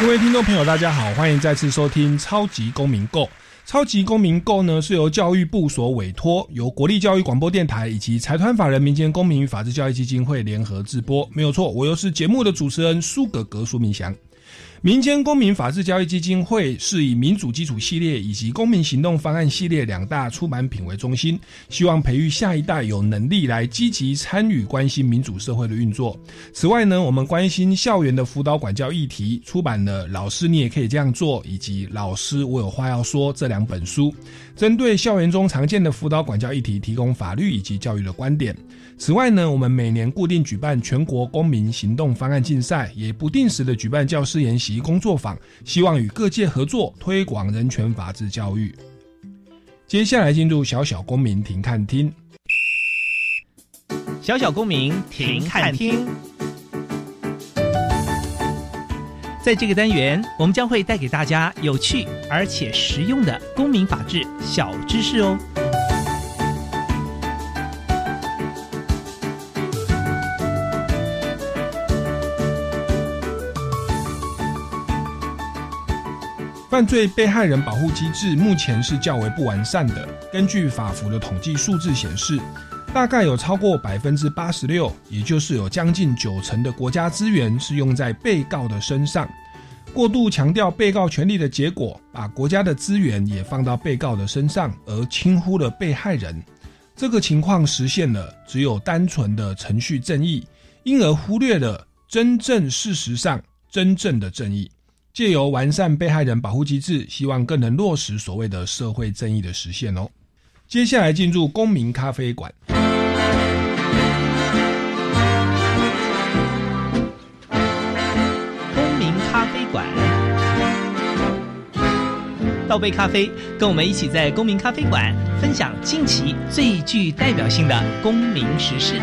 各位听众朋友，大家好，欢迎再次收听《超级公民购》。超级公民购呢是由教育部所委托，由国立教育广播电台以及财团法人民间公民与法制教育基金会联合制播。没有错，我又是节目的主持人苏格格苏明祥。民间公民法治教育基金会是以民主基础系列以及公民行动方案系列两大出版品为中心，希望培育下一代有能力来积极参与、关心民主社会的运作。此外呢，我们关心校园的辅导管教议题，出版了《老师你也可以这样做》以及《老师我有话要说》这两本书，针对校园中常见的辅导管教议题，提供法律以及教育的观点。此外呢，我们每年固定举办全国公民行动方案竞赛，也不定时的举办教师研习工作坊，希望与各界合作推广人权法治教育。接下来进入小小公民庭看厅，小小公民庭看厅。在这个单元，我们将会带给大家有趣而且实用的公民法治小知识哦。犯罪被害人保护机制目前是较为不完善的。根据法服的统计数字显示，大概有超过百分之八十六，也就是有将近九成的国家资源是用在被告的身上。过度强调被告权利的结果，把国家的资源也放到被告的身上，而轻忽了被害人。这个情况实现了只有单纯的程序正义，因而忽略了真正事实上真正的正义。借由完善被害人保护机制，希望更能落实所谓的社会正义的实现哦。接下来进入公民咖啡馆。公民咖啡馆，倒杯咖啡，跟我们一起在公民咖啡馆分享近期最具代表性的公民时事。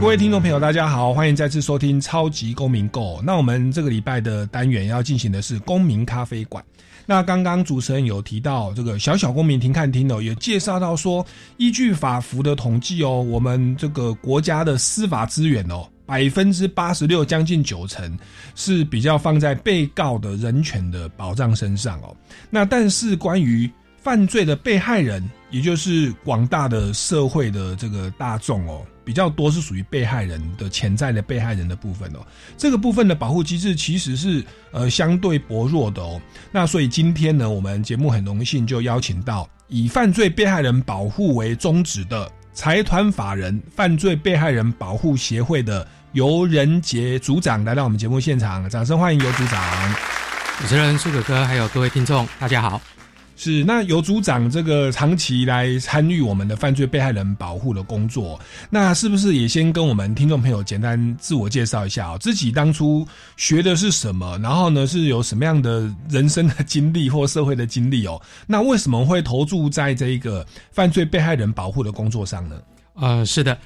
各位听众朋友，大家好，欢迎再次收听《超级公民购》。那我们这个礼拜的单元要进行的是公民咖啡馆。那刚刚主持人有提到这个小小公民庭看厅哦，有介绍到说，依据法服的统计哦，我们这个国家的司法资源哦，百分之八十六，将近九成是比较放在被告的人权的保障身上哦。那但是关于犯罪的被害人，也就是广大的社会的这个大众哦。比较多是属于被害人的潜在的被害人的部分哦，这个部分的保护机制其实是呃相对薄弱的哦。那所以今天呢，我们节目很荣幸就邀请到以犯罪被害人保护为宗旨的财团法人犯罪被害人保护协会的尤仁杰组长来到我们节目现场，掌声欢迎尤组长。主持人苏可哥，还有各位听众，大家好。是，那由组长这个长期来参与我们的犯罪被害人保护的工作，那是不是也先跟我们听众朋友简单自我介绍一下哦？自己当初学的是什么？然后呢，是有什么样的人生的经历或社会的经历哦？那为什么会投注在这一个犯罪被害人保护的工作上呢？呃，是的，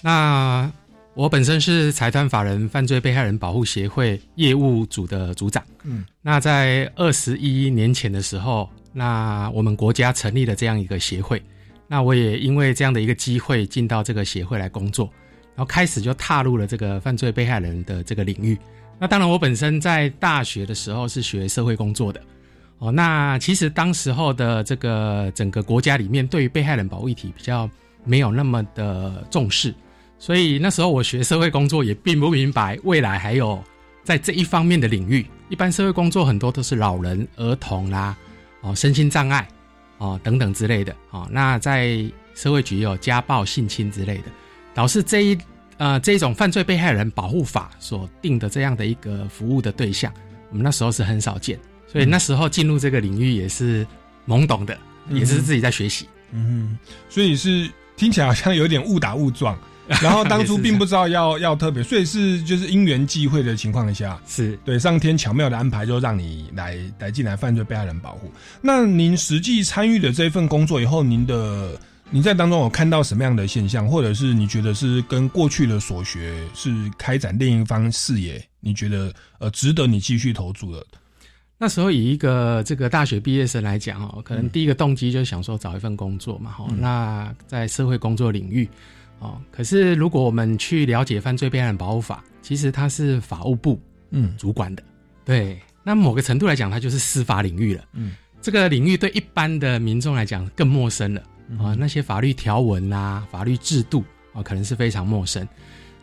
那我本身是财团法人犯罪被害人保护协会业务组的组长。嗯，那在二十一年前的时候。那我们国家成立了这样一个协会，那我也因为这样的一个机会进到这个协会来工作，然后开始就踏入了这个犯罪被害人的这个领域。那当然，我本身在大学的时候是学社会工作的，哦，那其实当时候的这个整个国家里面对于被害人保护议题比较没有那么的重视，所以那时候我学社会工作也并不明白未来还有在这一方面的领域。一般社会工作很多都是老人、儿童啦。哦，身心障碍，哦等等之类的，哦，那在社会局有家暴、性侵之类的，导致这一呃这种犯罪被害人保护法所定的这样的一个服务的对象，我们那时候是很少见，所以那时候进入这个领域也是懵懂的，也是自己在学习。嗯，所以是听起来好像有点误打误撞，然后当初并不知道要要特别，所以是就是因缘际会的情况下，是对上天巧妙的安排，就让你来来进来犯罪被害人保护。那您实际参与的这份工作以后，您的您在当中有看到什么样的现象，或者是你觉得是跟过去的所学是开展另一方视野，你觉得呃值得你继续投注的？那时候以一个这个大学毕业生来讲哦，可能第一个动机就是想说找一份工作嘛，哈、那在社会工作领域，哦，可是如果我们去了解犯罪被害人保护法，其实它是法务部嗯。主管的，对，那某个程度来讲，它就是司法领域了，嗯，这个领域对一般的民众来讲更陌生了，啊，那些法律条文啊、法律制度啊，可能是非常陌生。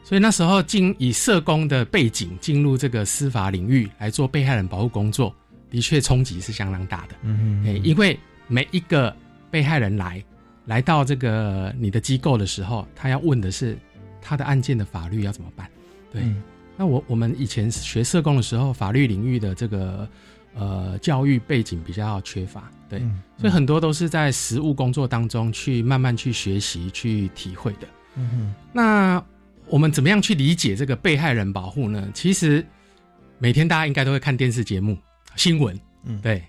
所以那时候进以社工的背景进入这个司法领域来做被害人保护工作，的确冲击是相当大的。嗯嗯，因为每一个被害人来来到这个你的机构的时候，他要问的是他的案件的法律要怎么办。对，嗯那我我们以前学社工的时候，法律领域的这个呃教育背景比较缺乏，对，嗯所以很多都是在实务工作当中去慢慢去学习、去体会的。嗯那我们怎么样去理解这个被害人保护呢？其实每天大家应该都会看电视节目、新闻，嗯对。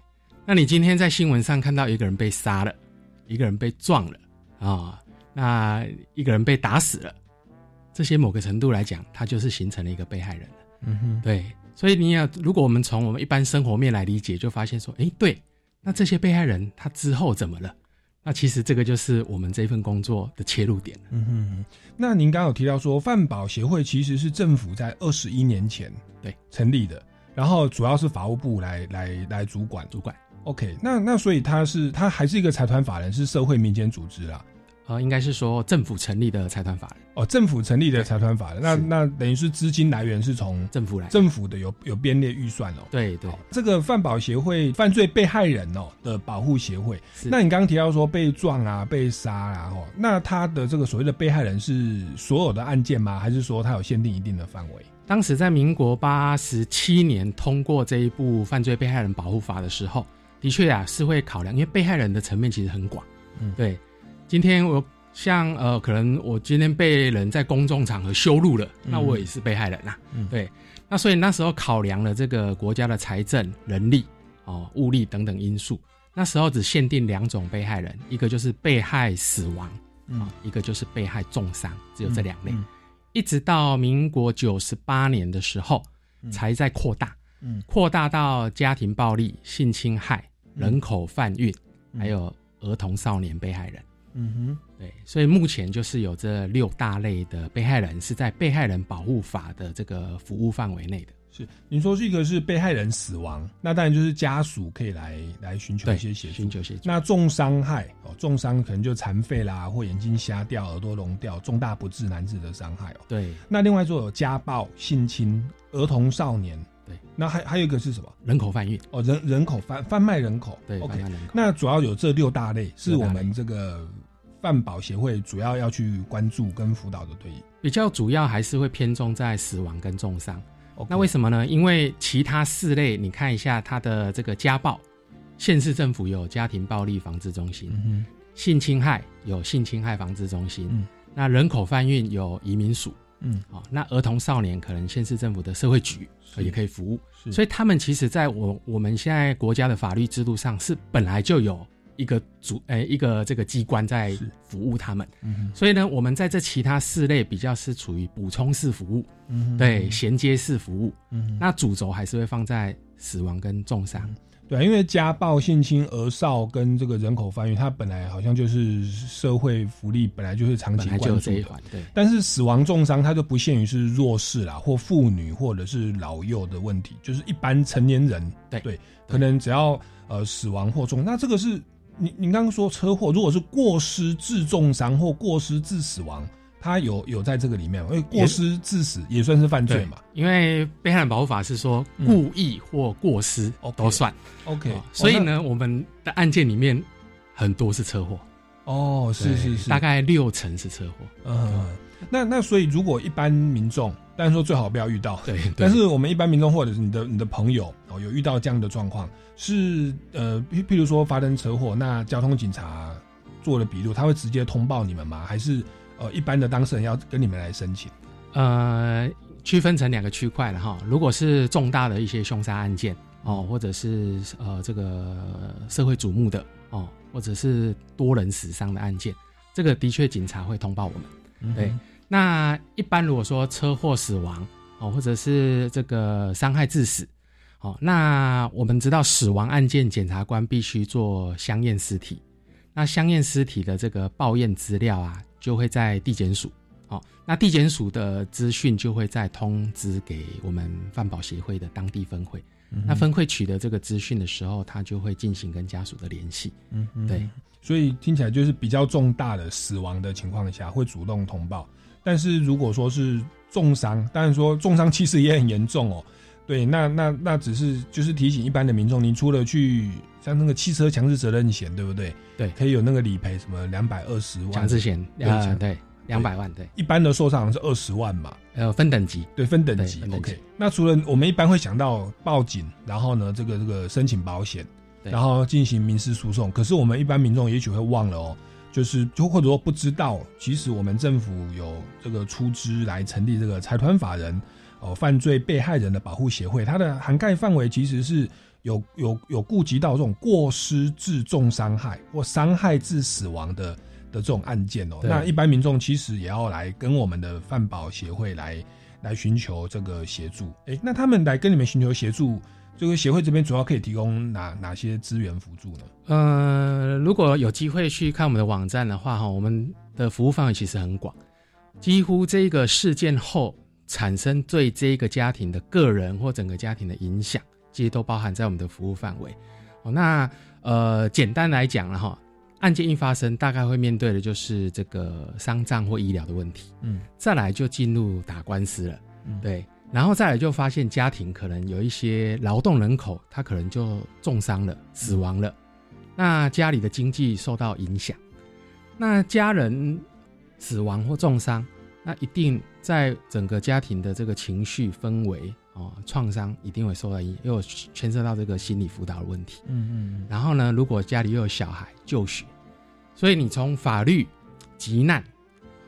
那你今天在新闻上看到一个人被杀了，一个人被撞了啊、那一个人被打死了，这些某个程度来讲，他就是形成了一个被害人了。嗯哼对，所以你要，如果我们从我们一般生活面来理解，就发现说，哎，对，那这些被害人他之后怎么了？那其实这个就是我们这份工作的切入点。嗯哼，那您刚刚有提到说，饭保协会其实是政府在二十一年前对成立的，然后主要是法务部来来来主管。主管，OK，那那所以他是他还是一个财团法人，是社会民间组织啦。呃，应该是说政府成立的财团法人，哦，政府成立的财团法人，那那等于是资金来源是从政府来。政府的有有编列预算哦。对对，这个饭保协会犯罪被害人哦的保护协会，那你刚刚提到说被撞啊、被杀啊，哦，那他的这个所谓的被害人是所有的案件吗？还是说他有限定一定的范围？当时在民国八十七年通过这一部犯罪被害人保护法的时候，的确啊是会考量，因为被害人的层面其实很广。嗯。对，今天我像呃，可能我今天被人在公众场合羞辱了，那我也是被害人呐、嗯。对，那所以那时候考量了这个国家的财政、人力、哦物力等等因素，那时候只限定两种被害人，一个就是被害死亡，嗯。啊、一个就是被害重伤，只有这两类。嗯一直到民国九十八年的时候，才在扩大，嗯扩大到家庭暴力、性侵害、人口贩运，嗯还有儿童少年被害人。嗯哼，对，所以目前就是有这六大类的被害人是在被害人保护法的这个服务范围内的。是您说是一个是被害人死亡，那当然就是家属可以来来寻求对，一些协助寻。求协助。那重伤害哦，重伤可能就残废啦，或眼睛瞎掉、耳朵聋掉，重大不治难治的伤害哦。对，那另外说有家暴、性侵、儿童少年，对，那还还有一个是什么？人口贩运，哦，人人口贩贩卖人口。对，贩，OK。卖人口。那主要有这六大类，是我们这个饭保协会主要要去关注跟辅导的对应。比较主要还是会偏重在死亡跟重伤。那为什么呢？因为其他四类，你看一下它的这个家暴，县市政府有家庭暴力防治中心；嗯性侵害有性侵害防治中心；嗯那人口贩运有移民署。嗯。好、那儿童少年可能县市政府的社会局是。也可以服务，是。所以他们其实在我我们现在国家的法律制度上是本来就有一个主诶、一个这个机关在服务他们，嗯所以呢，我们在这其他四类比较是处于补充式服务，嗯对衔接式服务，嗯那主轴还是会放在死亡跟重伤，对啊，因为家暴、性侵、儿少跟这个人口贩运，它本来好像就是社会福利本来就是长期关注的。对但是死亡重伤，它就不限于是弱势啦，或妇女或者是老幼的问题，就是一般成年人，对对，可能只要呃死亡或重，那这个是你你刚刚说车祸，如果是过失致重伤或过失致死亡，它有有在这个里面，因为过失致死也算是犯罪嘛。因为被害人保护法是说嗯。故意或过失 OK 都算，OK，、哦所以呢，我们的案件里面很多是车祸，哦，是是是，大概六成是车祸，嗯，那那所以如果一般民众，当然说最好不要遇到，对，对。但是我们一般民众或者是你的你的朋友哦，有遇到这样的状况，是呃，譬譬如说发生车祸，那交通警察做了笔录，他会直接通报你们吗？还是呃一般的当事人要跟你们来申请？呃，区分成两个区块了哈。如果是重大的一些凶杀案件哦，或者是呃这个社会瞩目的哦，或者是多人死伤的案件，这个的确警察会通报我们。对，那一般如果说车祸死亡哦，或者是这个伤害致死哦，那我们知道死亡案件，检察官必须做相验尸体。那相验尸体的这个报验资料啊，就会在地检署。哦，那地检署的资讯就会再通知给我们饭保协会的当地分会。那分会取得这个资讯的时候，他就会进行跟家属的联系。嗯，对。所以听起来就是比较重大的死亡的情况下会主动通报，但是如果说是重伤，当然说重伤其实也很严重哦。对，那那那只是就是提醒一般的民众，您除了去像那个汽车强制责任险，对不对？对，可以有那个理赔什么两百二十万强制险啊，对。两百万，对，一般的受伤是二十万嘛？呃，分等级，对，分等级。OK，那除了我们一般会想到报警，然后呢，这个这个申请保险，然后进行民事诉讼。可是我们一般民众也许会忘了哦，就是就或者说不知道，其实我们政府有这个出资来成立这个财团法人哦，犯罪被害人的保护协会，它的涵盖范围其实是有有有顾及到这种过失致重伤害或伤害致死亡的。的这种案件哦，那一般民众其实也要来跟我们的饭保协会来来寻求这个协助。哎，那他们来跟你们寻求协助，这个协会这边主要可以提供哪哪些资源辅助呢？呃，如果有机会去看我们的网站的话，哈，我们的服务范围其实很广，几乎这个事件后产生对这个家庭的个人或整个家庭的影响，这些都包含在我们的服务范围。哦，那呃，简单来讲了哈。案件一发生，大概会面对的就是这个丧葬或医疗的问题。嗯，再来就进入打官司了。嗯，对，然后再来就发现家庭可能有一些劳动人口，他可能就重伤了、死亡了，那家里的经济受到影响。那家人死亡或重伤，那一定在整个家庭的这个情绪氛围。哦，创伤一定会受到影响，又牵涉到这个心理辅导的问题。嗯嗯。然后呢，如果家里又有小孩就学，所以你从法律、急难、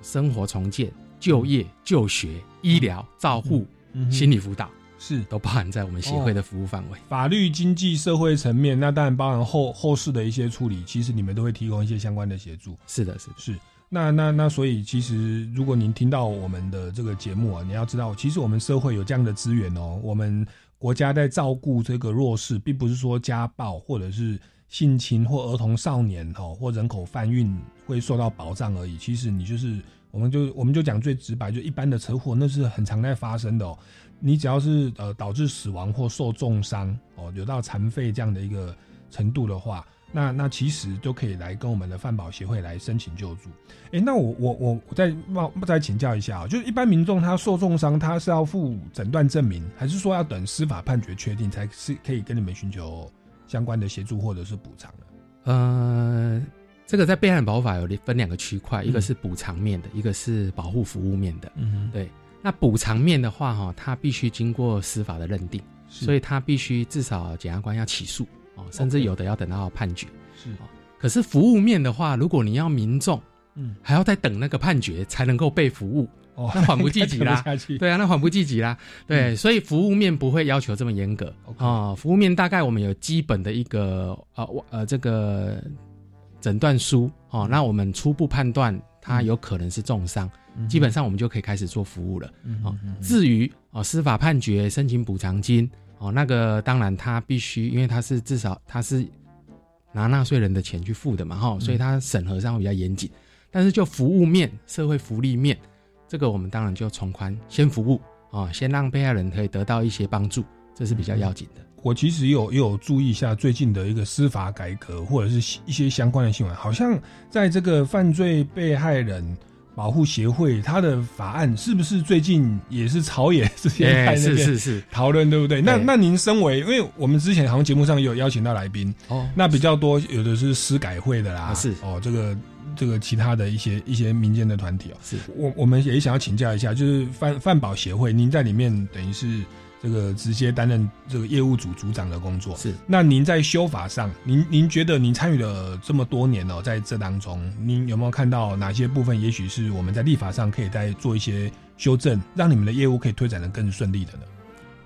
生活重建、就业、就学、医疗、照护、心理辅导，是都包含在我们协会的服务范围。法律、经济、社会层面，那当然包含后后事的一些处理，其实你们都会提供一些相关的协助。是的，是的，是。那那那，所以其实如果您听到我们的这个节目啊，你要知道，其实我们社会有这样的资源哦。我们国家在照顾这个弱势，并不是说家暴或者是性侵或儿童少年哦或人口贩运会受到保障而已。其实你就是，我们就我们就讲最直白，就一般的车祸，那是很常在发生的哦。你只要是呃导致死亡或受重伤哦，有到残废这样的一个程度的话。那那其实都可以来跟我们的饭保协会来申请救助。哎，那我我我我再冒再请教一下啊，就是一般民众他受重伤，他是要附诊断证明，还是说要等司法判决确定才是可以跟你们寻求相关的协助或者是补偿呢？呃，这个在被害人保护法有分两个区块，一个是补偿面的，一个是保护服务面的。嗯，对。那补偿面的话，哈，它必须经过司法的认定，所以它必须至少检察官要起诉。甚至有的要等到判决，是啊。可是服务面的话，如果你要民众，嗯，还要再等那个判决才能够被服务，哦，那缓不济急啦。对啊，那缓不济急啦。对，所以服务面不会要求这么严格啊。服务面大概我们有基本的一个呃呃这个诊断书哦，那我们初步判断他有可能是重伤，基本上我们就可以开始做服务了。哦，至于哦司法判决申请补偿金。哦，那个当然他必须，因为他是至少他是拿纳税人的钱去付的嘛，哈，所以他审核上会比较严谨。但是就服务面、社会福利面，这个我们当然就从宽先服务啊，先让被害人可以得到一些帮助，这是比较要紧的。我其实有有注意一下最近的一个司法改革，或者是一些相关的新闻，好像在这个犯罪被害人。保护协会它的法案是不是最近也是朝野之间在那边讨论，对不对？那那您身为，因为我们之前好像节目上有邀请到来宾哦，那比较多有的是司改会的啦，是。哦，这个这个其他的一些一些民间的团体哦，是。我我们也想要请教一下，就是范范保协会，您在里面等于是这个直接担任这个业务组组长的工作。是，那您在修法上，您您觉得您参与了这么多年哦，在这当中，您有没有看到哪些部分，也许是我们在立法上可以再做一些修正，让你们的业务可以推展的更顺利的呢？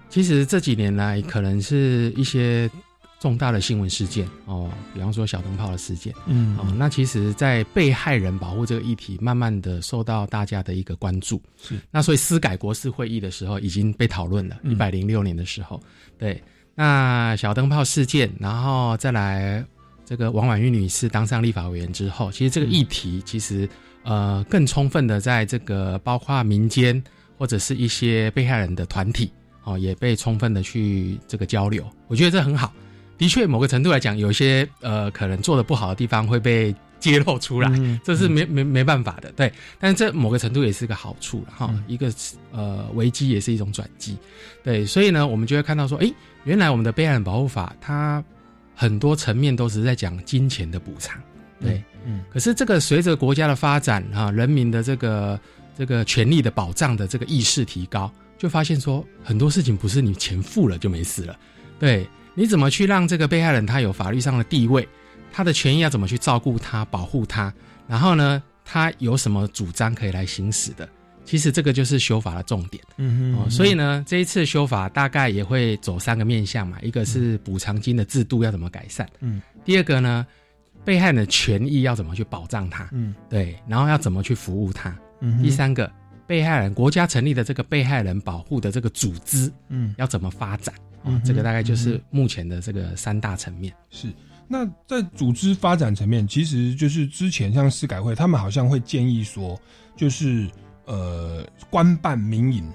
其实这几年来，可能是一些。重大的新闻事件哦，比方说小灯泡的事件，嗯，哦，那其实，在被害人保护这个议题，慢慢的受到大家的一个关注。是，那所以司改国事会议的时候已经被讨论了，一百零六年的时候，对，那小灯泡事件，然后再来这个王婉玉女士当上立法委员之后，其实这个议题其实呃更充分的在这个包括民间或者是一些被害人的团体哦，也被充分的去这个交流，我觉得这很好。的确，某个程度来讲，有一些呃可能做的不好的地方会被揭露出来，这是没没没办法的，对。但是这某个程度也是个好处了哈，一个呃危机也是一种转机，对。所以呢，我们就会看到说，哎，原来我们的备案保护法它很多层面都是在讲金钱的补偿，对，嗯。可是这个随着国家的发展哈，人民的这个这个权利的保障的这个意识提高，就发现说很多事情不是你钱付了就没事了，对。你怎么去让这个被害人他有法律上的地位？他的权益要怎么去照顾他、保护他？然后呢，他有什么主张可以来行使的？其实这个就是修法的重点。嗯哼。所以呢，这一次修法大概也会走三个面向嘛，一个是补偿金的制度要怎么改善？嗯。第二个呢，被害人的权益要怎么去保障他？嗯。对，然后要怎么去服务他？嗯。第三个，被害人国家成立的这个被害人保护的这个组织，嗯，要怎么发展？嗯，这个大概就是目前的这个三大层面。是，那在组织发展层面，其实就是之前像市改会，他们好像会建议说，就是呃，官办民营，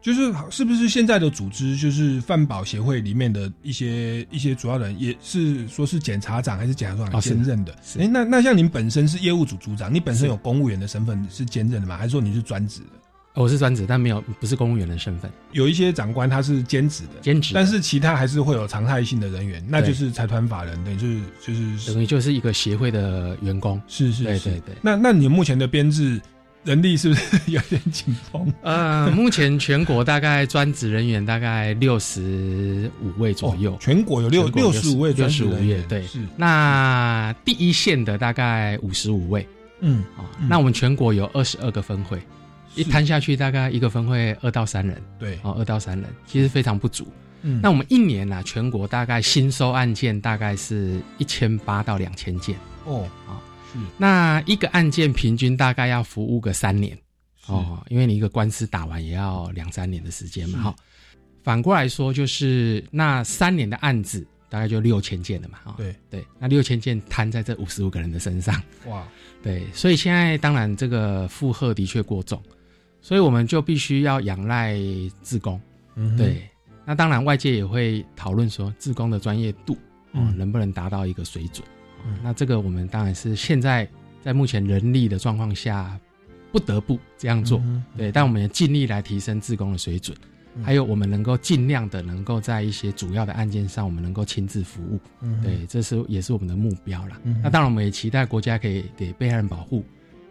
就是是不是现在的组织，就是饭保协会里面的一些一些主要人，也是说是检察长还是检察长兼任的？哎，那那像您本身是业务组组长，你本身有公务员的身份是兼任的吗？还是说你是专职的？我是专职，但没有不是公务员的身份。有一些长官他是兼职的，兼职，但是其他还是会有常态性的人员，那就是财团法人，等于就是就是等于就是一个协会的员工。是是，对对对。那那你目前的编制人力是不是有点紧绷？呃，目前全国大概专职人员大概六十五位左右，全国有六六十五位专职人员，对。是。那第一线的大概五十五位，嗯，啊，那我们全国有二十二个分会。一摊下去，大概一个分会二到三人，对，哦，二到三人，其实非常不足。嗯，那我们一年呢，全国大概新收案件大概是一千八到两千件。哦，啊，是。那一个案件平均大概要服务个三年，哦，因为你一个官司打完也要两三年的时间嘛，哈。反过来说，就是那三年的案子大概就六千件了嘛，哈。对对，那六千件摊在这五十五个人的身上，哇，对，所以现在当然这个负荷的确过重。所以我们就必须要仰赖自工，对。那当然，外界也会讨论说，自工的专业度，嗯，能不能达到一个水准？那这个我们当然是现在在目前人力的状况下，不得不这样做，对。但我们也尽力来提升自工的水准，还有我们能够尽量的能够在一些主要的案件上，我们能够亲自服务，对，这是也是我们的目标了。那当然，我们也期待国家可以给被害人保护。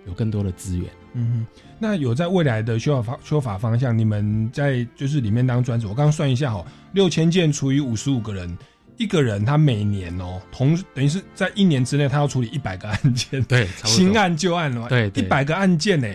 有更多的资源，嗯，那有在未来的修法方修法方向，你们在就是里面当专职，我刚刚算一下哈，六千件除以五十五个人，一个人他每年哦，同等于是在一年之内，他要处理一百个案件，对，新案旧案了嘛，对，一百个案件呢。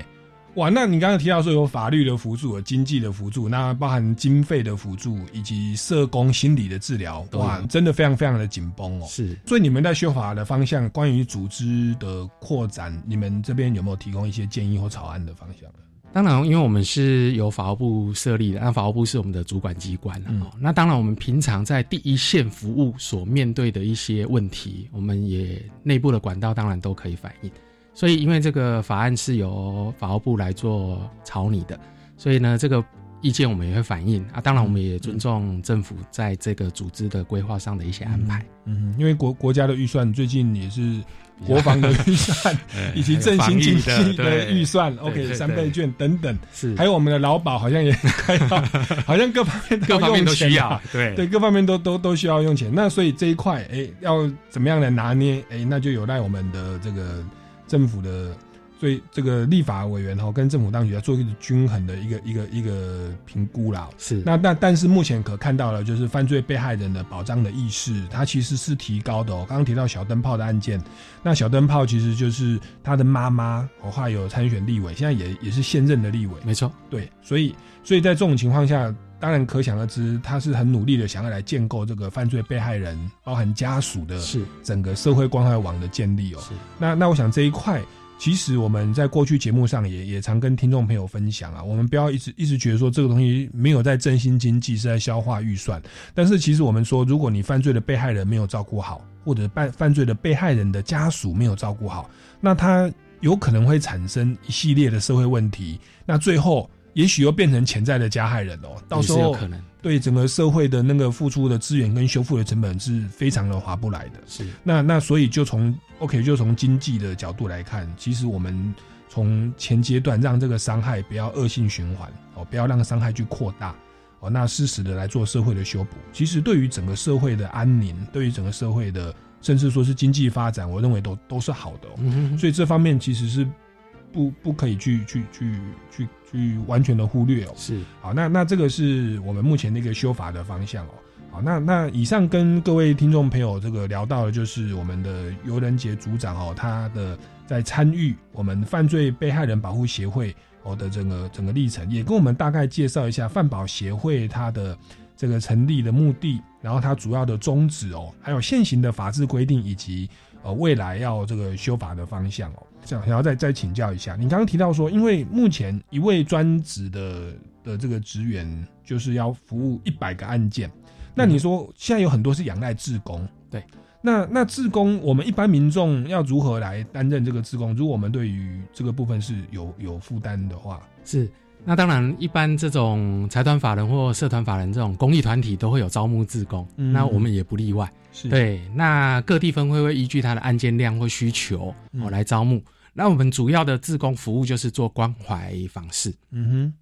哇，那你刚刚提到说有法律的辅助、有经济的辅助，那包含经费的辅助以及社工心理的治疗，哇，真的非常非常的紧绷哦。是，所以你们在修法的方向，关于组织的扩展，你们这边有没有提供一些建议或草案的方向？当然，因为我们是由法务部设立的，那法务部是我们的主管机关哦。那当然，我们平常在第一线服务所面对的一些问题，我们也内部的管道当然都可以反映。所以，因为这个法案是由法务部来做草拟的，所以呢，这个意见我们也会反映啊。当然，我们也尊重政府在这个组织的规划上的一些安排。嗯，因为国国家的预算最近也是国防的预算，以及振兴经济的预算，OK，三倍券等等，是还有我们的劳保好像也开到，好像各方面各方面都需要，对对，各方面都都都需要用钱。那所以这一块，哎，要怎么样来拿捏？哎，那就有赖我们的这个。政府的所以这个立法委员哈跟政府当局要做一个均衡的一个一个一个评估啦。是，那那但是目前可看到了，就是犯罪被害人的保障的意识，它其实是提高的哦。刚刚提到小灯泡的案件，那小灯泡其实就是他的妈妈，哦，还有参选立委，现在也也是现任的立委。没错，对，所以所以在这种情况下，当然可想而知，他是很努力的想要来建构这个犯罪被害人，包含家属的，是整个社会关怀网的建立哦。是，那那我想这一块。其实我们在过去节目上也也常跟听众朋友分享啊，我们不要一直一直觉得说这个东西没有在振兴经济，是在消化预算。但是其实我们说，如果你犯罪的被害人没有照顾好，或者犯犯罪的被害人的家属没有照顾好，那他有可能会产生一系列的社会问题。那最后也许又变成潜在的加害人哦，到时候可能。对整个社会的那个付出的资源跟修复的成本是非常的划不来的。是，那那所以就从 OK 就从经济的角度来看，其实我们从前阶段让这个伤害不要恶性循环哦，不要让伤害去扩大哦，那适时的来做社会的修补，其实对于整个社会的安宁，对于整个社会的甚至说是经济发展，我认为都都是好的。嗯所以这方面其实是。不不可以去去去去去完全的忽略哦。是好，那那这个是我们目前的一个修法的方向哦。好，那那以上跟各位听众朋友这个聊到的就是我们的游仁杰组长哦，他的在参与我们犯罪被害人保护协会哦的整个整个历程，也跟我们大概介绍一下范保协会它的这个成立的目的，然后它主要的宗旨哦，还有现行的法制规定以及呃未来要这个修法的方向哦。这样，想要再再请教一下，你刚刚提到说，因为目前一位专职的的这个职员就是要服务一百个案件，那你说现在有很多是仰赖志工，对，那那志工，我们一般民众要如何来担任这个志工？如果我们对于这个部分是有有负担的话，是。那当然，一般这种财团法人或社团法人这种公益团体都会有招募志工，那我们也不例外。是对，那各地分会会依据他的案件量或需求哦来招募。那我们主要的志工服务就是做关怀访视。嗯哼，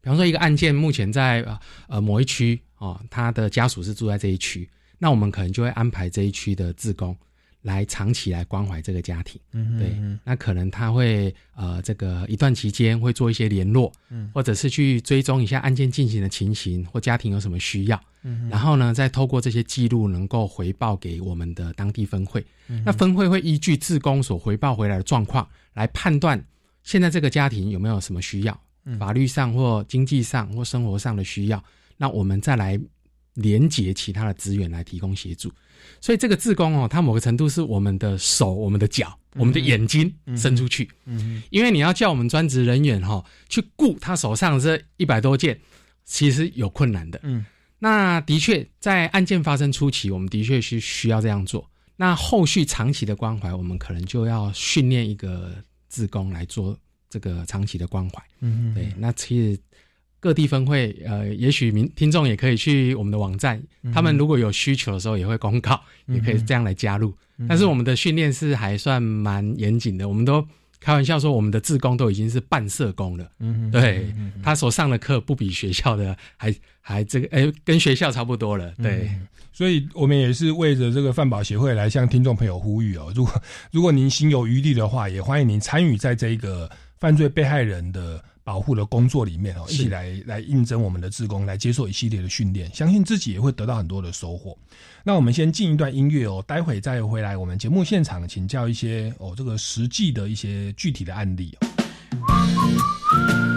比方说一个案件目前在呃某一区哦，他的家属是住在这一区，那我们可能就会安排这一区的志工。来长期来关怀这个家庭，对，那可能他会呃，这个一段期间会做一些联络，嗯，或者是去追踪一下案件进行的情形或家庭有什么需要，嗯，然后呢，再透过这些记录能够回报给我们的当地分会，那分会会依据自工所回报回来的状况来判断现在这个家庭有没有什么需要，法律上或经济上或生活上的需要，那我们再来连接其他的资源来提供协助。所以这个自工哦，它某个程度是我们的手、我们的脚、我们的眼睛伸出去。嗯，因为你要叫我们专职人员哈去顾他手上这一百多件，其实有困难的。嗯，那的确在案件发生初期，我们的确是需要这样做。那后续长期的关怀，我们可能就要训练一个自工来做这个长期的关怀。嗯，对，那其实。各地分会，呃，也许民听众也可以去我们的网站，他们如果有需求的时候也会公告，也可以这样来加入。但是我们的训练是还算蛮严谨的，我们都开玩笑说，我们的志工都已经是半社工了。嗯，对他所上的课不比学校的还还这个，哎，跟学校差不多了。对，所以我们也是为着这个饭保协会来向听众朋友呼吁哦，如果如果您心有余力的话，也欢迎您参与在这个犯罪被害人的。保护的工作里面哦，一起来来应征我们的职工，来接受一系列的训练，相信自己也会得到很多的收获。那我们先进一段音乐哦，待会再回来我们节目现场请教一些哦，这个实际的一些具体的案例哦。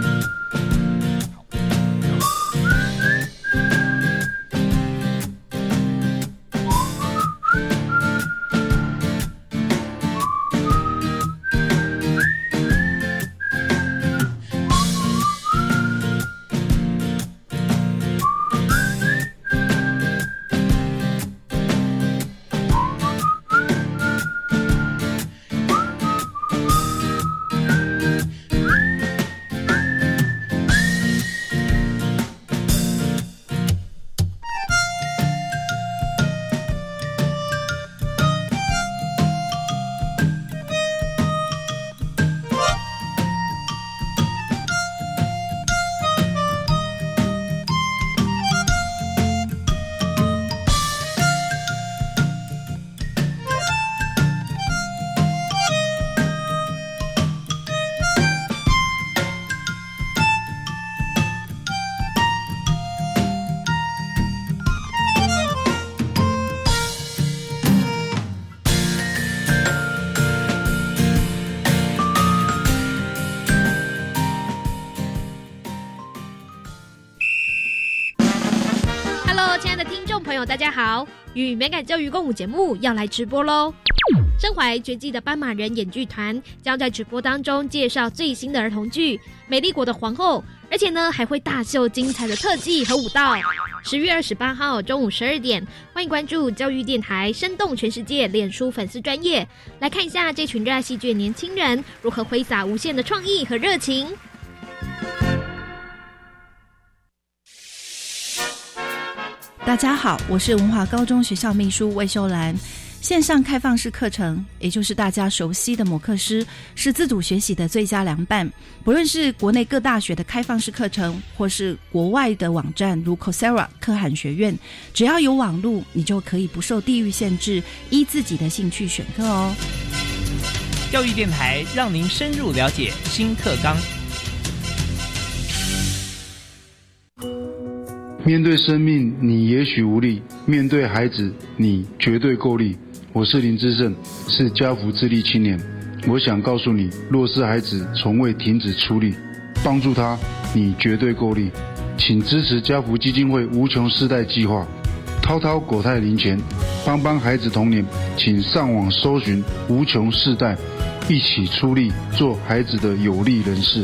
好！与美感教育共舞节目要来直播喽！身怀绝技的斑马人演剧团将在直播当中介绍最新的儿童剧《美丽国的皇后》，而且呢还会大秀精彩的特技和舞蹈。十月二十八号中午十二点，欢迎关注教育电台“生动全世界”脸书粉丝专业，来看一下这群热爱戏剧的年轻人如何挥洒无限的创意和热情。大家好，我是文华高中学校秘书魏秀兰。线上开放式课程，也就是大家熟悉的摩课师，是自主学习的最佳良伴。不论是国内各大学的开放式课程，或是国外的网站如 Coursera、可汗学院，只要有网路，你就可以不受地域限制，依自己的兴趣选课哦。教育电台让您深入了解新课纲。面对生命，你也许无力；面对孩子，你绝对够力。我是林志胜，是家福智力青年。我想告诉你，若是孩子从未停止出力，帮助他，你绝对够力。请支持家福基金会无穷世代计划，滔滔国泰零钱，帮帮孩子童年。请上网搜寻无穷世代，一起出力，做孩子的有力人士。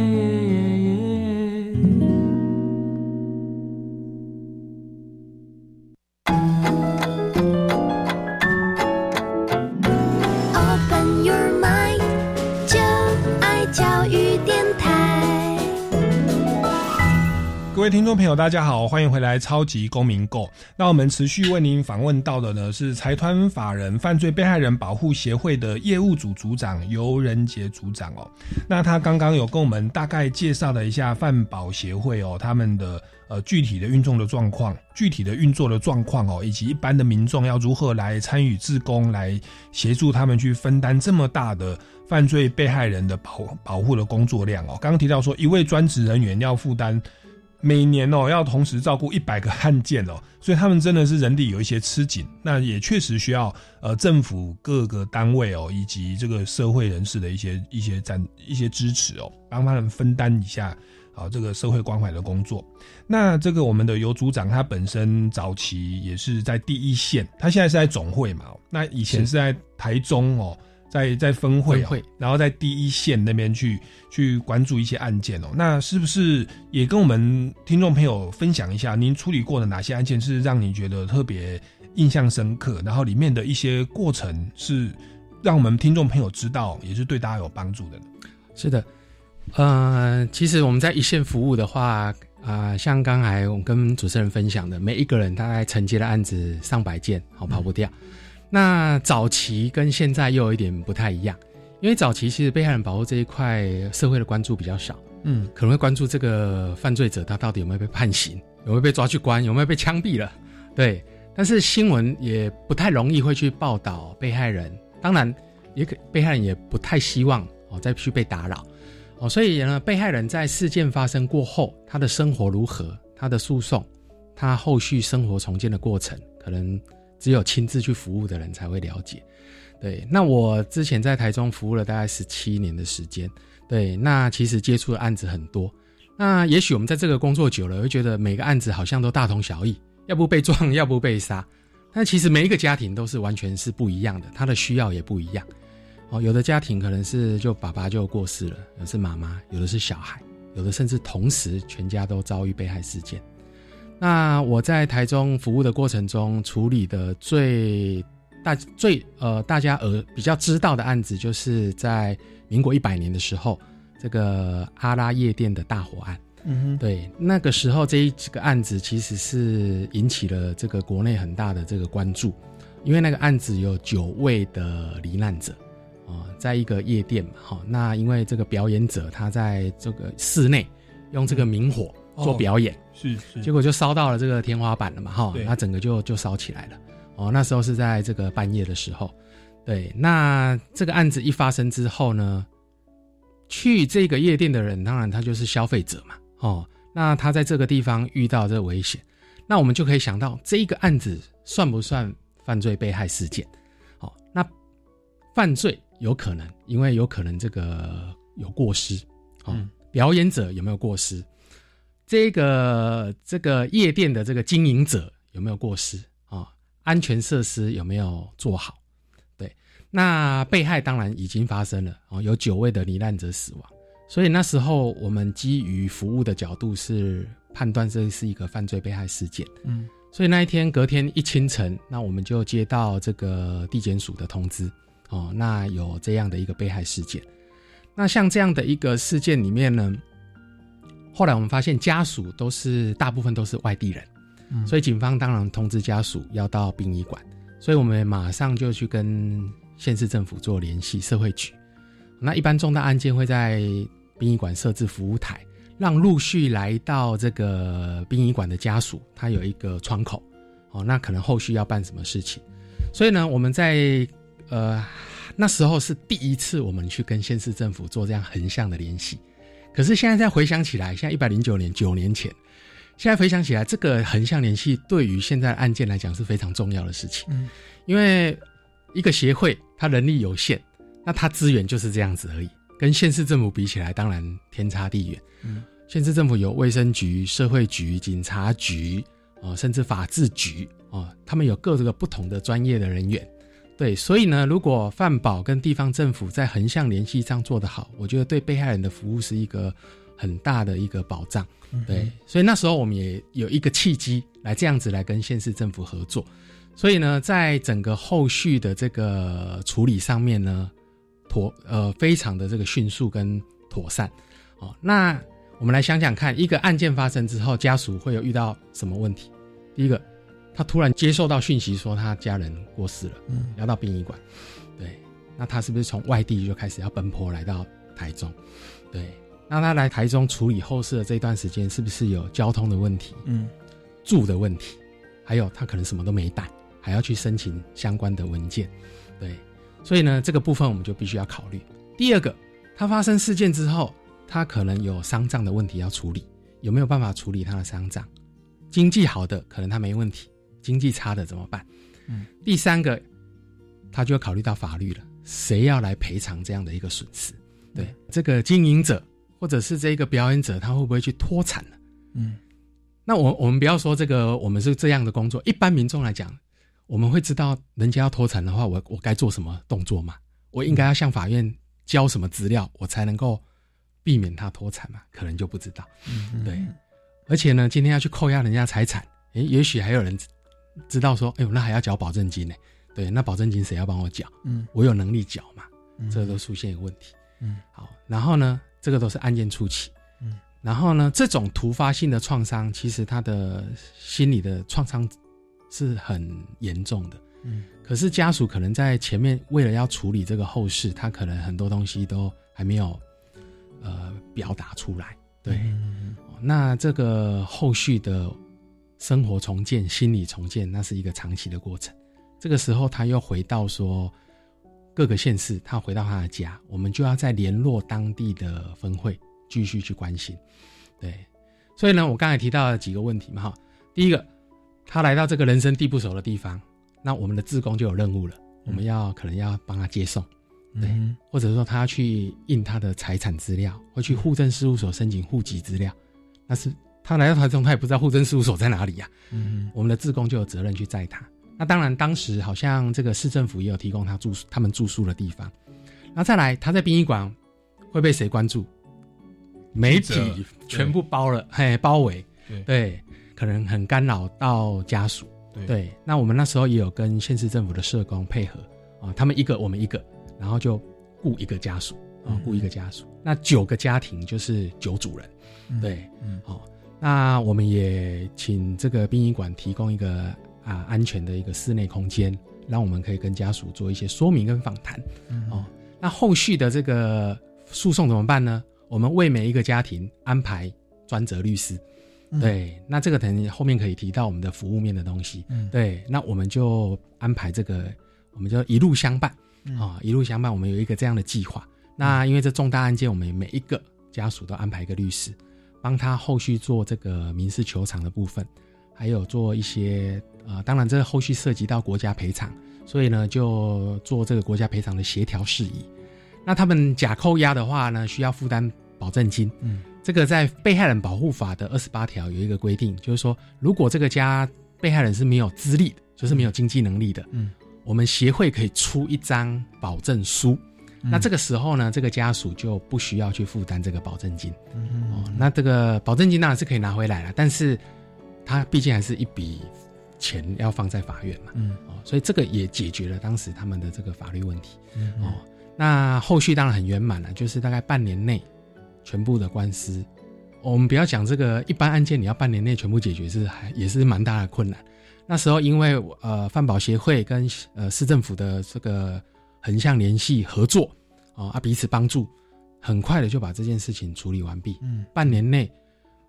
听众朋友，大家好，欢迎回来《超级公民购》。那我们持续为您访问到的呢是财团法人犯罪被害人保护协会的业务组组长尤仁杰组长哦。那他刚刚有跟我们大概介绍了一下犯保协会哦，他们的呃具体的运作的状况、具体的运作的状况哦，以及一般的民众要如何来参与自工来协助他们去分担这么大的犯罪被害人的保保护的工作量哦。刚刚提到说，一位专职人员要负担。每年哦，要同时照顾一百个案件哦，所以他们真的是人力有一些吃紧，那也确实需要呃政府各个单位哦，以及这个社会人士的一些一些赞一些支持哦，帮他们分担一下啊这个社会关怀的工作。那这个我们的尤组长他本身早期也是在第一线，他现在是在总会嘛，那以前是在台中哦。在在分会，然后在第一线那边去去关注一些案件哦。那是不是也跟我们听众朋友分享一下，您处理过的哪些案件是让你觉得特别印象深刻？然后里面的一些过程是让我们听众朋友知道，也是对大家有帮助的。是的，呃，其实我们在一线服务的话，啊，像刚才我跟主持人分享的，每一个人大概承接的案子上百件，好跑不掉。那早期跟现在又有一点不太一样，因为早期其实被害人保护这一块社会的关注比较少，嗯，可能会关注这个犯罪者他到底有没有被判刑，有没有被抓去关，有没有被枪毙了，对。但是新闻也不太容易会去报道被害人，当然也可被害人也不太希望哦再去被打扰，哦，所以呢，被害人在事件发生过后，他的生活如何，他的诉讼，他后续生活重建的过程，可能。只有亲自去服务的人才会了解，对。那我之前在台中服务了大概十七年的时间，对。那其实接触的案子很多，那也许我们在这个工作久了，会觉得每个案子好像都大同小异，要不被撞，要不被杀。但其实每一个家庭都是完全是不一样的，他的需要也不一样。哦，有的家庭可能是就爸爸就过世了，有的是妈妈，有的是小孩，有的甚至同时全家都遭遇被害事件。那我在台中服务的过程中，处理的最大最呃大家呃比较知道的案子，就是在民国一百年的时候，这个阿拉夜店的大火案。嗯哼，对，那个时候这一这个案子其实是引起了这个国内很大的这个关注，因为那个案子有九位的罹难者啊，在一个夜店嘛，哈，那因为这个表演者他在这个室内用这个明火做表演。是是，结果就烧到了这个天花板了嘛，哈，那整个就就烧起来了。哦，那时候是在这个半夜的时候，对，那这个案子一发生之后呢，去这个夜店的人，当然他就是消费者嘛，哦，那他在这个地方遇到这个危险，那我们就可以想到这一个案子算不算犯罪被害事件？哦，那犯罪有可能，因为有可能这个有过失，哦，表演者有没有过失？这个这个夜店的这个经营者有没有过失啊？安全设施有没有做好？对，那被害当然已经发生了啊，有九位的罹难者死亡，所以那时候我们基于服务的角度是判断这是一个犯罪被害事件。嗯，所以那一天隔天一清晨，那我们就接到这个地检署的通知哦，那有这样的一个被害事件。那像这样的一个事件里面呢？后来我们发现家属都是大部分都是外地人，所以警方当然通知家属要到殡仪馆，所以我们马上就去跟县市政府做联系，社会局。那一般重大案件会在殡仪馆设置服务台，让陆续来到这个殡仪馆的家属，他有一个窗口。哦，那可能后续要办什么事情，所以呢，我们在呃那时候是第一次我们去跟县市政府做这样横向的联系。可是现在再回想起来，现在一百零九年九年前，现在回想起来，这个横向联系对于现在案件来讲是非常重要的事情。嗯，因为一个协会它人力有限，那它资源就是这样子而已，跟县市政府比起来，当然天差地远。嗯，县市政府有卫生局、社会局、警察局啊，甚至法制局啊，他们有各个不同的专业的人员。对，所以呢，如果饭保跟地方政府在横向联系上做得好，我觉得对被害人的服务是一个很大的一个保障。对，所以那时候我们也有一个契机来这样子来跟县市政府合作。所以呢，在整个后续的这个处理上面呢，妥呃非常的这个迅速跟妥善。哦，那我们来想想看，一个案件发生之后，家属会有遇到什么问题？第一个。他突然接受到讯息说他家人过世了，嗯，要到殡仪馆，对，那他是不是从外地就开始要奔波来到台中？对，那他来台中处理后事的这段时间，是不是有交通的问题？嗯，住的问题，还有他可能什么都没带，还要去申请相关的文件，对，所以呢，这个部分我们就必须要考虑。第二个，他发生事件之后，他可能有丧葬的问题要处理，有没有办法处理他的丧葬？经济好的，可能他没问题。经济差的怎么办？嗯，第三个，他就要考虑到法律了，谁要来赔偿这样的一个损失？对，这个经营者或者是这个表演者，他会不会去脱产呢？嗯，那我我们不要说这个，我们是这样的工作，一般民众来讲，我们会知道人家要脱产的话，我我该做什么动作吗？我应该要向法院交什么资料，我才能够避免他脱产嘛？可能就不知道。嗯，对，而且呢，今天要去扣押人家财产，诶，也许还有人。知道说，哎呦，那还要缴保证金呢？对，那保证金谁要帮我缴？嗯，我有能力缴嘛？这都出现一个问题。嗯，好，然后呢，这个都是案件初期。嗯，然后呢，这种突发性的创伤，其实他的心理的创伤是很严重的。嗯，可是家属可能在前面为了要处理这个后事，他可能很多东西都还没有呃表达出来。对，那这个后续的。生活重建、心理重建，那是一个长期的过程。这个时候，他又回到说各个县市，他回到他的家，我们就要再联络当地的分会，继续去关心。对，所以呢，我刚才提到了几个问题嘛，哈。第一个，他来到这个人生地不熟的地方，那我们的志工就有任务了，我们要可能要帮他接送，对，或者说他要去印他的财产资料，或去户政事务所申请户籍资料，那是。他来到台中，他也不知道护政事务所在哪里呀。嗯，我们的志工就有责任去载他。那当然，当时好像这个市政府也有提供他住他们住宿的地方。那再来，他在殡仪馆会被谁关注？媒体全部包了，嘿，包围。对，可能很干扰到家属。对，那我们那时候也有跟县市政府的社工配合啊，他们一个我们一个，然后就雇一个家属啊，雇一个家属。那九个家庭就是九组人。对，嗯，好。那我们也请这个殡仪馆提供一个啊安全的一个室内空间，让我们可以跟家属做一些说明跟访谈。哦，那后续的这个诉讼怎么办呢？我们为每一个家庭安排专责律师。对，那这个等后面可以提到我们的服务面的东西。对，那我们就安排这个，我们就一路相伴。啊，一路相伴。我们有一个这样的计划。那因为这重大案件，我们每一个家属都安排一个律师，帮他后续做这个民事求偿的部分，还有做一些呃，当然这后续涉及到国家赔偿，所以呢就做这个国家赔偿的协调事宜。那他们假扣押的话呢，需要负担保证金。嗯，这个在被害人保护法的二十八条有一个规定，就是说如果这个家被害人是没有资历的，就是没有经济能力的，嗯，我们协会可以出一张保证书。那这个时候呢，这个家属就不需要去负担这个保证金。哦，那这个保证金当然是可以拿回来了，但是他毕竟还是一笔钱要放在法院嘛。嗯，哦，所以这个也解决了当时他们的这个法律问题。哦，那后续当然很圆满了，就是大概半年内全部的官司。我们不要讲这个一般案件，你要半年内全部解决是还也是蛮大的困难。那时候因为呃饭保协会跟呃市政府的这个。横向联系合作，啊，彼此帮助，很快的就把这件事情处理完毕。嗯，半年内，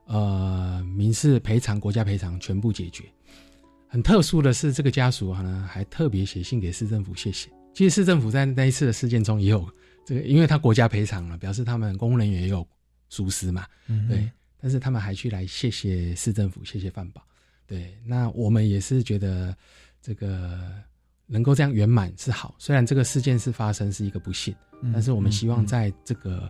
呃，民事赔偿、国家赔偿全部解决。很特殊的是，这个家属呢还特别写信给市政府谢谢。其实市政府在那一次的事件中也有这个，因为他国家赔偿了，表示他们公务人员也有疏失嘛。嗯，对。但是他们还去来谢谢市政府，谢谢范宝。对，那我们也是觉得这个。能够这样圆满是好，虽然这个事件是发生是一个不幸，但是我们希望在这个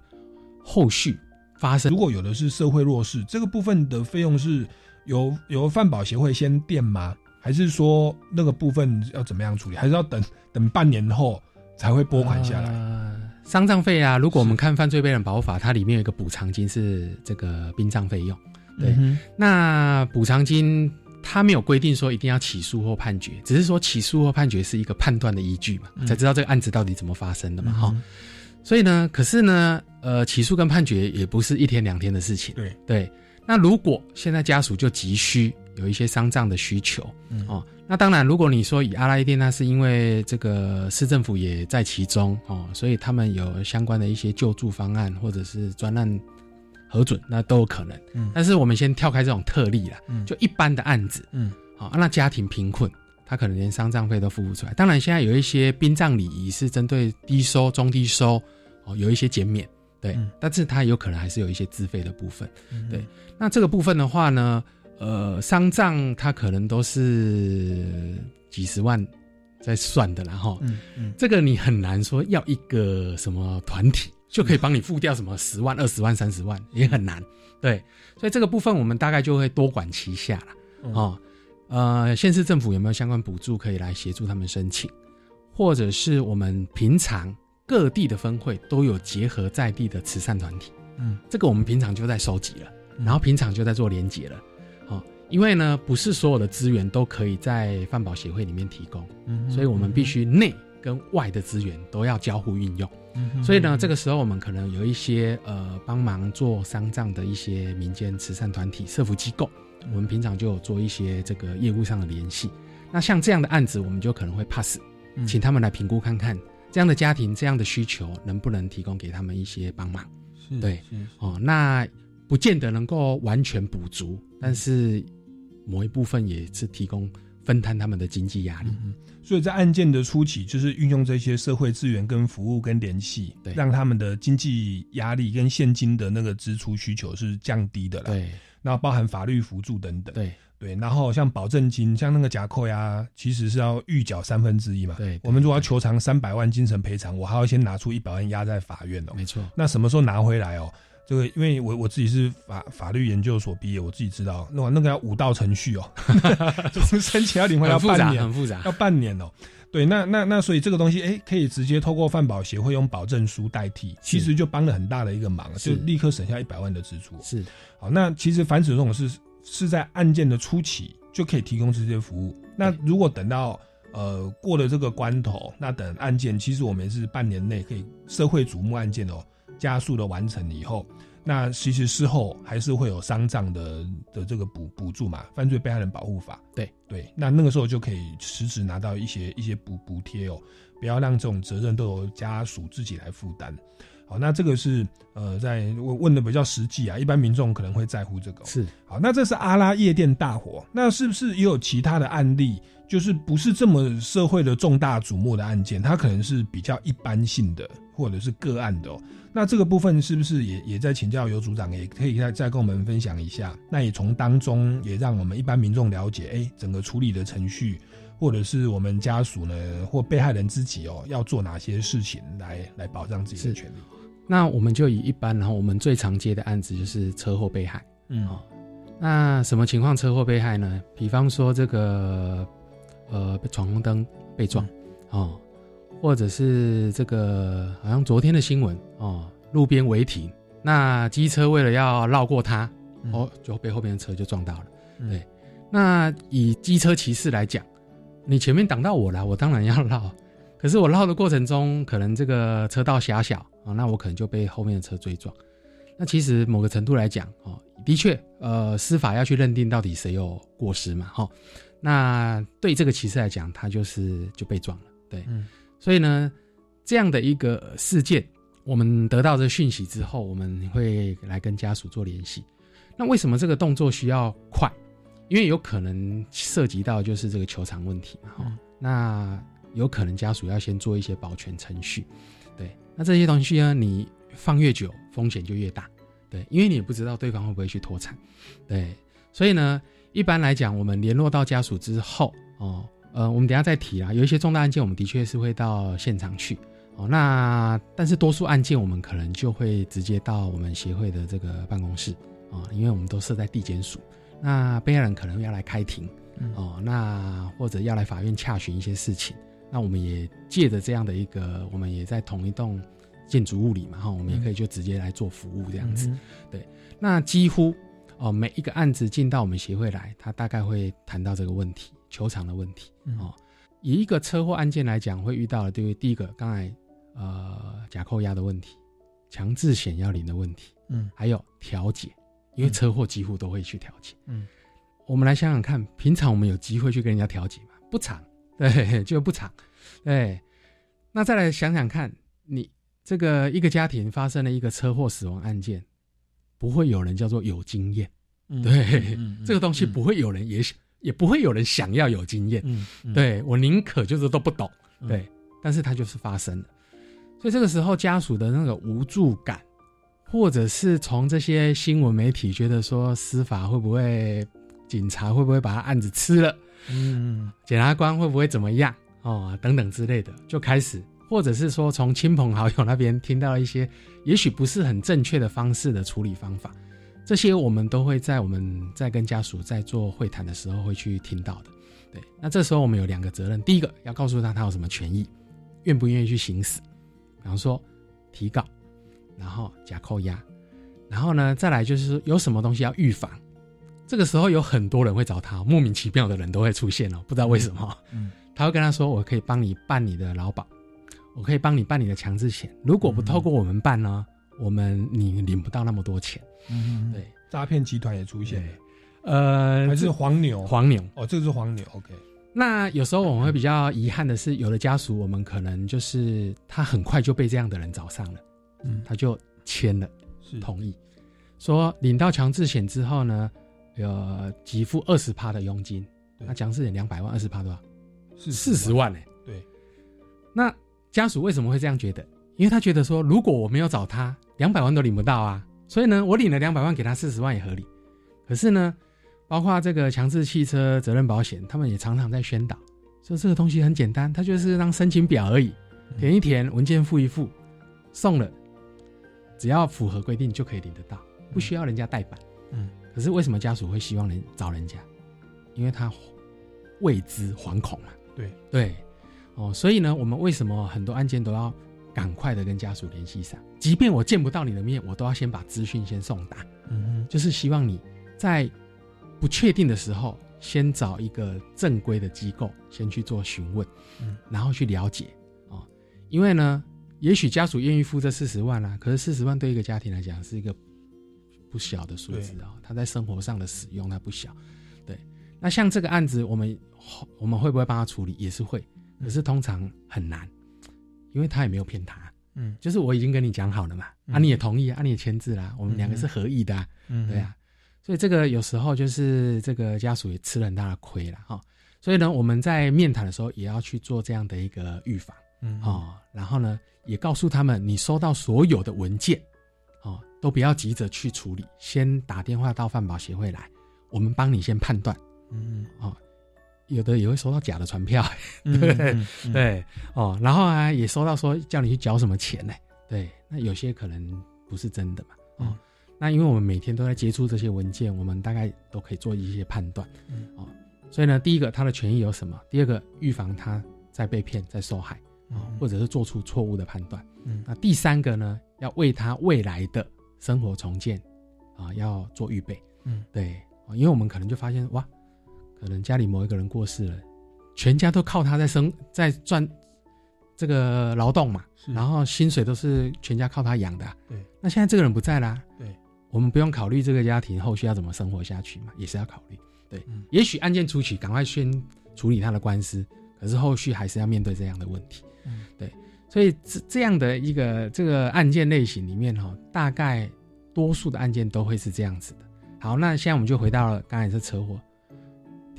后续发生，如果有的是社会弱势，这个部分的费用是由由饭保协会先垫吗？还是说那个部分要怎么样处理？还是要等等半年后才会拨款下来？丧葬费啊，如果我们看犯罪被害人保护法，它里面有一个补偿金是这个殡葬费用，对，那补偿金。他没有规定说一定要起诉或判决，只是说起诉或判决是一个判断的依据嘛，才知道这个案子到底怎么发生的嘛，哈。所以呢，可是呢，呃，起诉跟判决也不是一天两天的事情。对对。那如果现在家属就急需有一些丧葬的需求，嗯哦，那当然，如果你说以阿拉伊店，那是因为这个市政府也在其中哦，所以他们有相关的一些救助方案或者是专案。核准那都有可能，嗯，但是我们先跳开这种特例了，嗯，就一般的案子，嗯，好，那家庭贫困，他可能连丧葬费都付不出来。当然，现在有一些殡葬礼仪是针对低收、中低收，哦，有一些减免，对，但是他有可能还是有一些自费的部分，对。那这个部分的话呢，呃，丧葬他可能都是几十万在算的，然后，嗯嗯，这个你很难说要一个什么团体。就可以帮你付掉什么十万、二十万、三十万也很难，对，所以这个部分我们大概就会多管齐下了，哦，呃，县市政府有没有相关补助可以来协助他们申请，或者是我们平常各地的分会都有结合在地的慈善团体，嗯，这个我们平常就在收集了，然后平常就在做连结了，哦，因为呢不是所有的资源都可以在饭保协会里面提供，嗯，所以我们必须内跟外的资源都要交互运用。所以呢，这个时候我们可能有一些呃帮忙做丧葬的一些民间慈善团体、社福机构，我们平常就有做一些这个业务上的联系。那像这样的案子，我们就可能会 pass，请他们来评估看看这样的家庭、这样的需求能不能提供给他们一些帮忙。对，哦，那不见得能够完全补足，但是某一部分也是提供分摊他们的经济压力。所以在案件的初期，就是运用这些社会资源、跟服务、跟联系，对，让他们的经济压力跟现金的那个支出需求是降低的了。对，那包含法律辅助等等。对对，然后像保证金，像那个假扣押，其实是要预缴三分之一嘛。对，我们如果要求偿三百万精神赔偿，我还要先拿出一百万压在法院哦。没错。那什么时候拿回来哦？这个，因为我我自己是法法律研究所毕业，我自己知道，那那个要五道程序哦，从申请要领回来要半年，很复杂，要半年哦。对，那那那所以这个东西，哎，可以直接透过饭保协会用保证书代替，其实就帮了很大的一个忙，就立刻省下一百万的支出。是，好，那其实凡此这种事是在案件的初期就可以提供这些服务。那如果等到呃过了这个关头，那等案件，其实我们是半年内可以社会瞩目案件哦，加速的完成以后。那其实事后还是会有丧葬的的这个补补助嘛，犯罪被害人保护法。对对，那那个时候就可以实质拿到一些一些补补贴哦，不要让这种责任都由家属自己来负担。好，那这个是呃，在问问的比较实际啊，一般民众可能会在乎这个。是好，那这是阿拉夜店大火，那是不是也有其他的案例，就是不是这么社会的重大瞩目的案件，它可能是比较一般性的，或者是个案的、哦？那这个部分是不是也也在请教尤组长，也可以再再跟我们分享一下？那也从当中也让我们一般民众了解，哎，整个处理的程序，或者是我们家属呢或被害人自己哦，要做哪些事情来来保障自己的权利？那我们就以一般，然后我们最常接的案子就是车祸被害。嗯哦，那什么情况车祸被害呢？比方说这个呃被闯红灯被撞，哦，或者是这个好像昨天的新闻哦，路边违停，那机车为了要绕过它，哦，就被后面的车就撞到了。嗯对，那以机车骑士来讲，你前面挡到我了，我当然要绕。可是我绕的过程中，可能这个车道狭小啊，那我可能就被后面的车追撞。那其实某个程度来讲，哦，的确，呃，司法要去认定到底谁有过失嘛，哈、那对这个骑士来讲，他就是就被撞了，对，嗯。所以呢，这样的一个事件，我们得到这讯息之后，我们会来跟家属做联系。那为什么这个动作需要快？因为有可能涉及到就是这个球场问题嘛，哈、那有可能家属要先做一些保全程序，对，那这些东西呢，你放越久，风险就越大，对，因为你也不知道对方会不会去脱产，对，所以呢，一般来讲，我们联络到家属之后，哦，呃，我们等下再提啦，有一些重大案件，我们的确是会到现场去，哦，那但是多数案件，我们可能就会直接到我们协会的这个办公室，啊、因为我们都设在地检署，那被害人可能要来开庭，哦，那或者要来法院洽询一些事情，那我们也借着这样的一个，我们也在同一栋建筑物里嘛，哈，我们也可以就直接来做服务这样子。嗯对，那几乎哦每一个案子进到我们协会来，他大概会谈到这个问题，球场的问题。嗯哦，以一个车祸案件来讲，会遇到的，对于第一个刚才呃假扣押的问题，强制险要领的问题，嗯还有调解，因为车祸几乎都会去调解。嗯，我们来想想看，平常我们有机会去跟人家调解吗？不常，对，就不常。对，那再来想想看，你这个一个家庭发生了一个车祸死亡案件，不会有人叫做有经验，嗯对，这个东西不会有人也想也不会有人想要有经验，对我宁可就是都不懂，嗯。对，但是它就是发生了，所以这个时候家属的那个无助感，或者是从这些新闻媒体觉得说司法会不会，警察会不会把他案子吃了，嗯。检察官会不会怎么样哦，等等之类的，就开始，或者是说从亲朋好友那边听到一些 也许不是很正确的方式的处理方法，这些我们都会在我们在跟家属在做会谈的时候会去听到的。对，那这时候我们有两个责任，第一个要告诉他他有什么权益，愿不愿意去行使，比方说提告，然后假扣押，然后呢再来就是有什么东西要预防。这个时候有很多人会找他，莫名其妙的人都会出现哦，不知道为什么。嗯他会跟他说：“我可以帮你办你的劳保，我可以帮你办你的强制险。如果不透过我们办呢，我们你领不到那么多钱。嗯，对，诈骗集团也出现了，呃，还是黄牛？黄牛。哦，这个是黄牛。OK，那有时候我们会比较遗憾的是，有的家属我们可能就是他很快就被这样的人找上了，嗯，他就签了是同意，说领到强制险之后呢，呃，给付二十趴的佣金。对那强制险两百万，二十趴多少？是四十万呢、对，那家属为什么会这样觉得？因为他觉得说，如果我没有找他，两百万都领不到啊。所以呢，我领了两百万给他四十万也合理。可是呢，包括这个强制汽车责任保险，他们也常常在宣导说这个东西很简单，它就是张申请表而已，填一填，文件付一付，送了，只要符合规定就可以领得到，不需要人家代办。嗯，可是为什么家属会希望人找人家？因为他未知惶恐嘛。对对，哦，所以呢，我们为什么很多案件都要赶快的跟家属联系上？即便我见不到你的面，我都要先把资讯先送达，嗯就是希望你在不确定的时候，先找一个正规的机构先去做询问，嗯，然后去了解。哦，因为呢，也许家属愿意付这四十万啦、可是四十万对一个家庭来讲是一个不小的数字啊、他在生活上的使用它不小，对。那像这个案子，我们我们会不会帮他处理？也是会，可是通常很难，因为他也没有骗他，嗯，就是我已经跟你讲好了嘛，啊，你也同意啊，你也签字啦，我们两个是合意的，啊，嗯，对啊，所以这个有时候就是这个家属也吃了很大的亏了哈。所以呢，我们在面谈的时候也要去做这样的一个预防，嗯，哦，然后呢，也告诉他们，你收到所有的文件，哦，都不要急着去处理，先打电话到饭保协会来，我们帮你先判断，嗯，哦，有的也会收到假的传票，对不对？对，哦，然后啊，也收到说叫你去缴什么钱呢？对，那有些可能不是真的嘛，哦，那因为我们每天都在接触这些文件，我们大概都可以做一些判断，哦。所以呢，第一个他的权益有什么？第二个预防他再被骗、再受害，啊，或者是做出错误的判断。嗯，那第三个呢，要为他未来的生活重建，啊，要做预备。嗯，对，因为我们可能就发现哇，可能家里某一个人过世了，全家都靠他在生在赚这个劳动嘛，然后薪水都是全家靠他养的。对，那现在这个人不在啦，对，我们不用考虑这个家庭后续要怎么生活下去嘛，也是要考虑。对，也许案件出去，赶快先处理他的官司，可是后续还是要面对这样的问题。嗯，对，所以这这样的一个这个案件类型里面哈，大概多数的案件都会是这样子的。好，那现在我们就回到了刚才是车祸，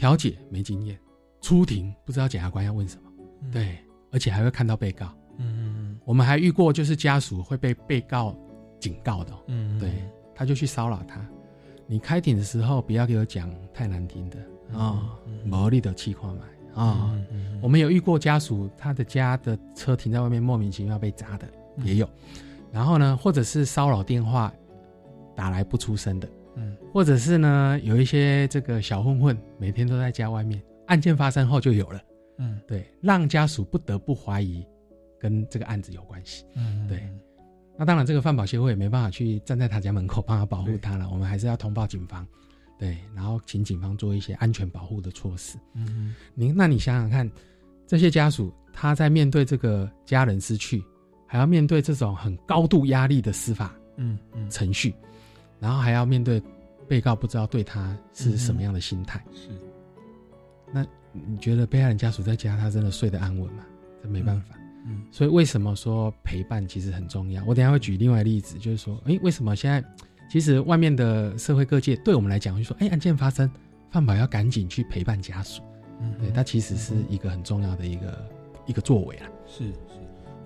调解没经验，出庭不知道检察官要问什么，对，而且还会看到被告。嗯嗯，我们还遇过就是家属会被被告警告的，嗯，对，他就去骚扰他。你开庭的时候不要给我讲太难听的。啊，毛利的气话嘛。啊。我们有遇过家属，他的家的车停在外面，莫名其妙被砸的也有。然后呢，或者是骚扰电话打来不出声的，嗯，或者是呢有一些这个小混混每天都在家外面，案件发生后就有了，嗯，对，让家属不得不怀疑跟这个案子有关系，嗯，对。那当然，这个饭保协会也没办法去站在他家门口帮他保护他了。我们还是要通报警方，对，然后请警方做一些安全保护的措施。嗯，您那你想想看，这些家属他在面对这个家人失去，还要面对这种很高度压力的司法嗯嗯。程序，然后还要面对被告不知道对他是什么样的心态。是，那你觉得被害人家属在家他真的睡得安稳吗？这没办法。嗯，所以为什么说陪伴其实很重要？我等下会举另外例子，就是说，哎，为什么现在其实外面的社会各界对我们来讲，就说，哎，案件发生，范宝要赶紧去陪伴家属，嗯，对，它其实是一个很重要的一个一个作为了。是是，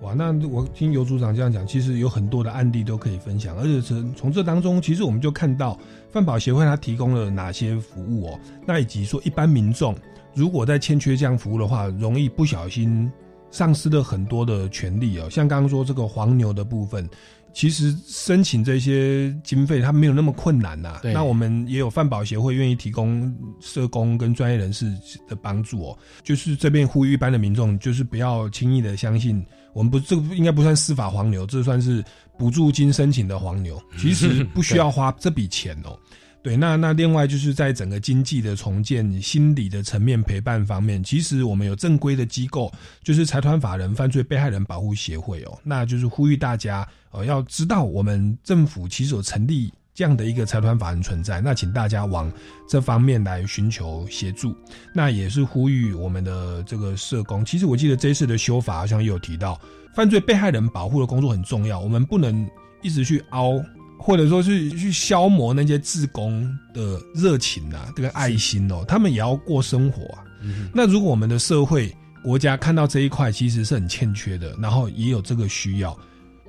哇，那我听尤组长这样讲，其实有很多的案例都可以分享，而且从从这当中，其实我们就看到饭保协会它提供了哪些服务哦，那以及说一般民众如果在欠缺这样服务的话，容易不小心。丧失了很多的权利哦，像刚刚说这个黄牛的部分，其实申请这些经费它没有那么困难呐。那我们也有饭保协会愿意提供社工跟专业人士的帮助哦。就是这边呼吁一般的民众，就是不要轻易的相信我们不这个应该不算司法黄牛，这算是补助金申请的黄牛，其实不需要花这笔钱哦。对，那那另外就是在整个经济的重建、心理的层面陪伴方面，其实我们有正规的机构，就是财团法人犯罪被害人保护协会哦，那就是呼吁大家呃要知道我们政府其实有成立这样的一个财团法人存在，那请大家往这方面来寻求协助。那也是呼吁我们的这个社工，其实我记得这一次的修法好像也有提到，犯罪被害人保护的工作很重要，我们不能一直去凹。或者说是去消磨那些自工的热情啊，这个爱心哦，他们也要过生活啊。那如果我们的社会国家看到这一块其实是很欠缺的，然后也有这个需要，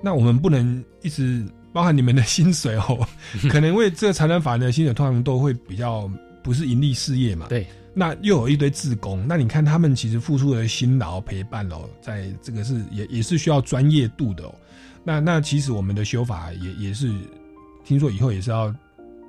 那我们不能一直包含你们的薪水哦，可能为这个财产法人的薪水通常都会比较不是盈利事业嘛。对，那又有一堆自工，那你看他们其实付出的辛劳陪伴哦，在这个是也也是需要专业度的哦。那那其实我们的修法也也是。听说以后也是要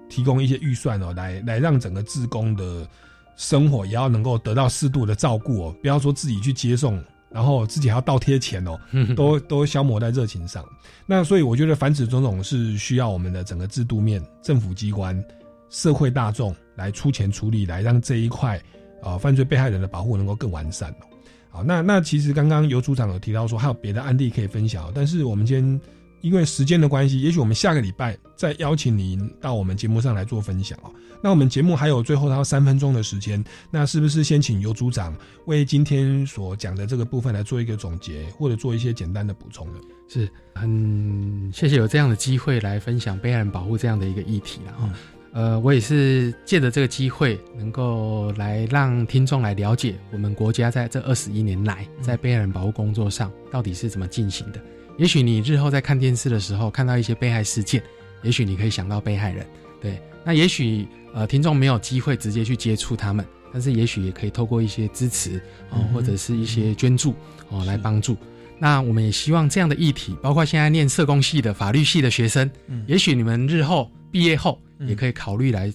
提供一些预算哦，来来让整个自工的生活也要能够得到适度的照顾哦，不要说自己去接送，然后自己还要倒贴钱哦，都都消磨在热情上。那所以我觉得凡此种种是需要我们的整个制度面、政府机关、社会大众来出钱出力，来让这一块啊犯罪被害人的保护能够更完善哦。好，那那其实刚刚尤组长有提到说还有别的案例可以分享，但是我们今天。因为时间的关系，也许我们下个礼拜再邀请您到我们节目上来做分享哦。那我们节目还有最后还有三分钟的时间，那是不是先请尤组长为今天所讲的这个部分来做一个总结，或者做一些简单的补充呢？是很谢谢有这样的机会来分享被害人保护这样的一个议题了哈。呃，我也是借着这个机会，能够来让听众来了解我们国家在这二十一年来在被害人保护工作上到底是怎么进行的。也许你日后在看电视的时候看到一些被害事件，也许你可以想到被害人。对，那也许呃听众没有机会直接去接触他们，但是也许也可以透过一些支持哦，或者是一些捐助哦来帮助。那我们也希望这样的议题，包括现在念社工系的、法律系的学生，也许你们日后毕业后。也可以考虑来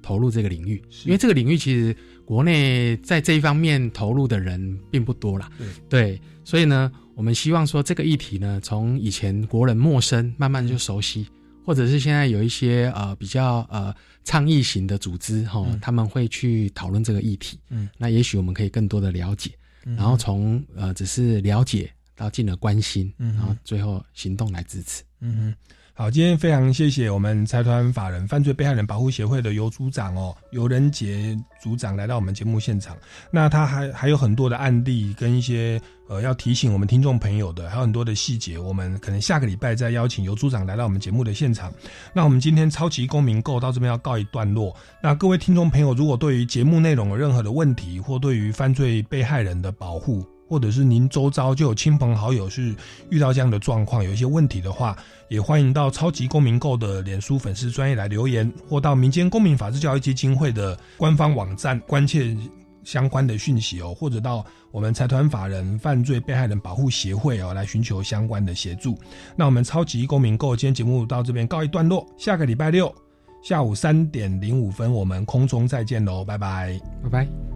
投入这个领域，因为这个领域其实国内在这一方面投入的人并不多啦。对，所以呢，我们希望说这个议题呢，从以前国人陌生，慢慢就熟悉，或者是现在有一些呃比较呃倡议型的组织哈，他们会去讨论这个议题。嗯，那也许我们可以更多的了解，然后从呃只是了解到进而关心，然后最后行动来支持。嗯嗯。好，今天非常谢谢我们财团法人犯罪被害人保护协会的尤组长哦，尤仁杰组长来到我们节目现场。那他还还有很多的案例跟一些呃要提醒我们听众朋友的，还有很多的细节，我们可能下个礼拜再邀请尤组长来到我们节目的现场。那我们今天超级公民购到这边要告一段落。那各位听众朋友，如果对于节目内容有任何的问题，或对于犯罪被害人的保护，或者是您周遭就有亲朋好友是遇到这样的状况，有一些问题的话，也欢迎到超级公民购的脸书粉丝专业来留言，或到民间公民法治教育基金会的官方网站关切相关的讯息哦，或者到我们财团法人犯罪被害人保护协会哦来寻求相关的协助。那我们超级公民购今天节目到这边告一段落，下个礼拜六下午三点零五分我们空中再见喽，拜拜，拜拜。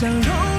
像容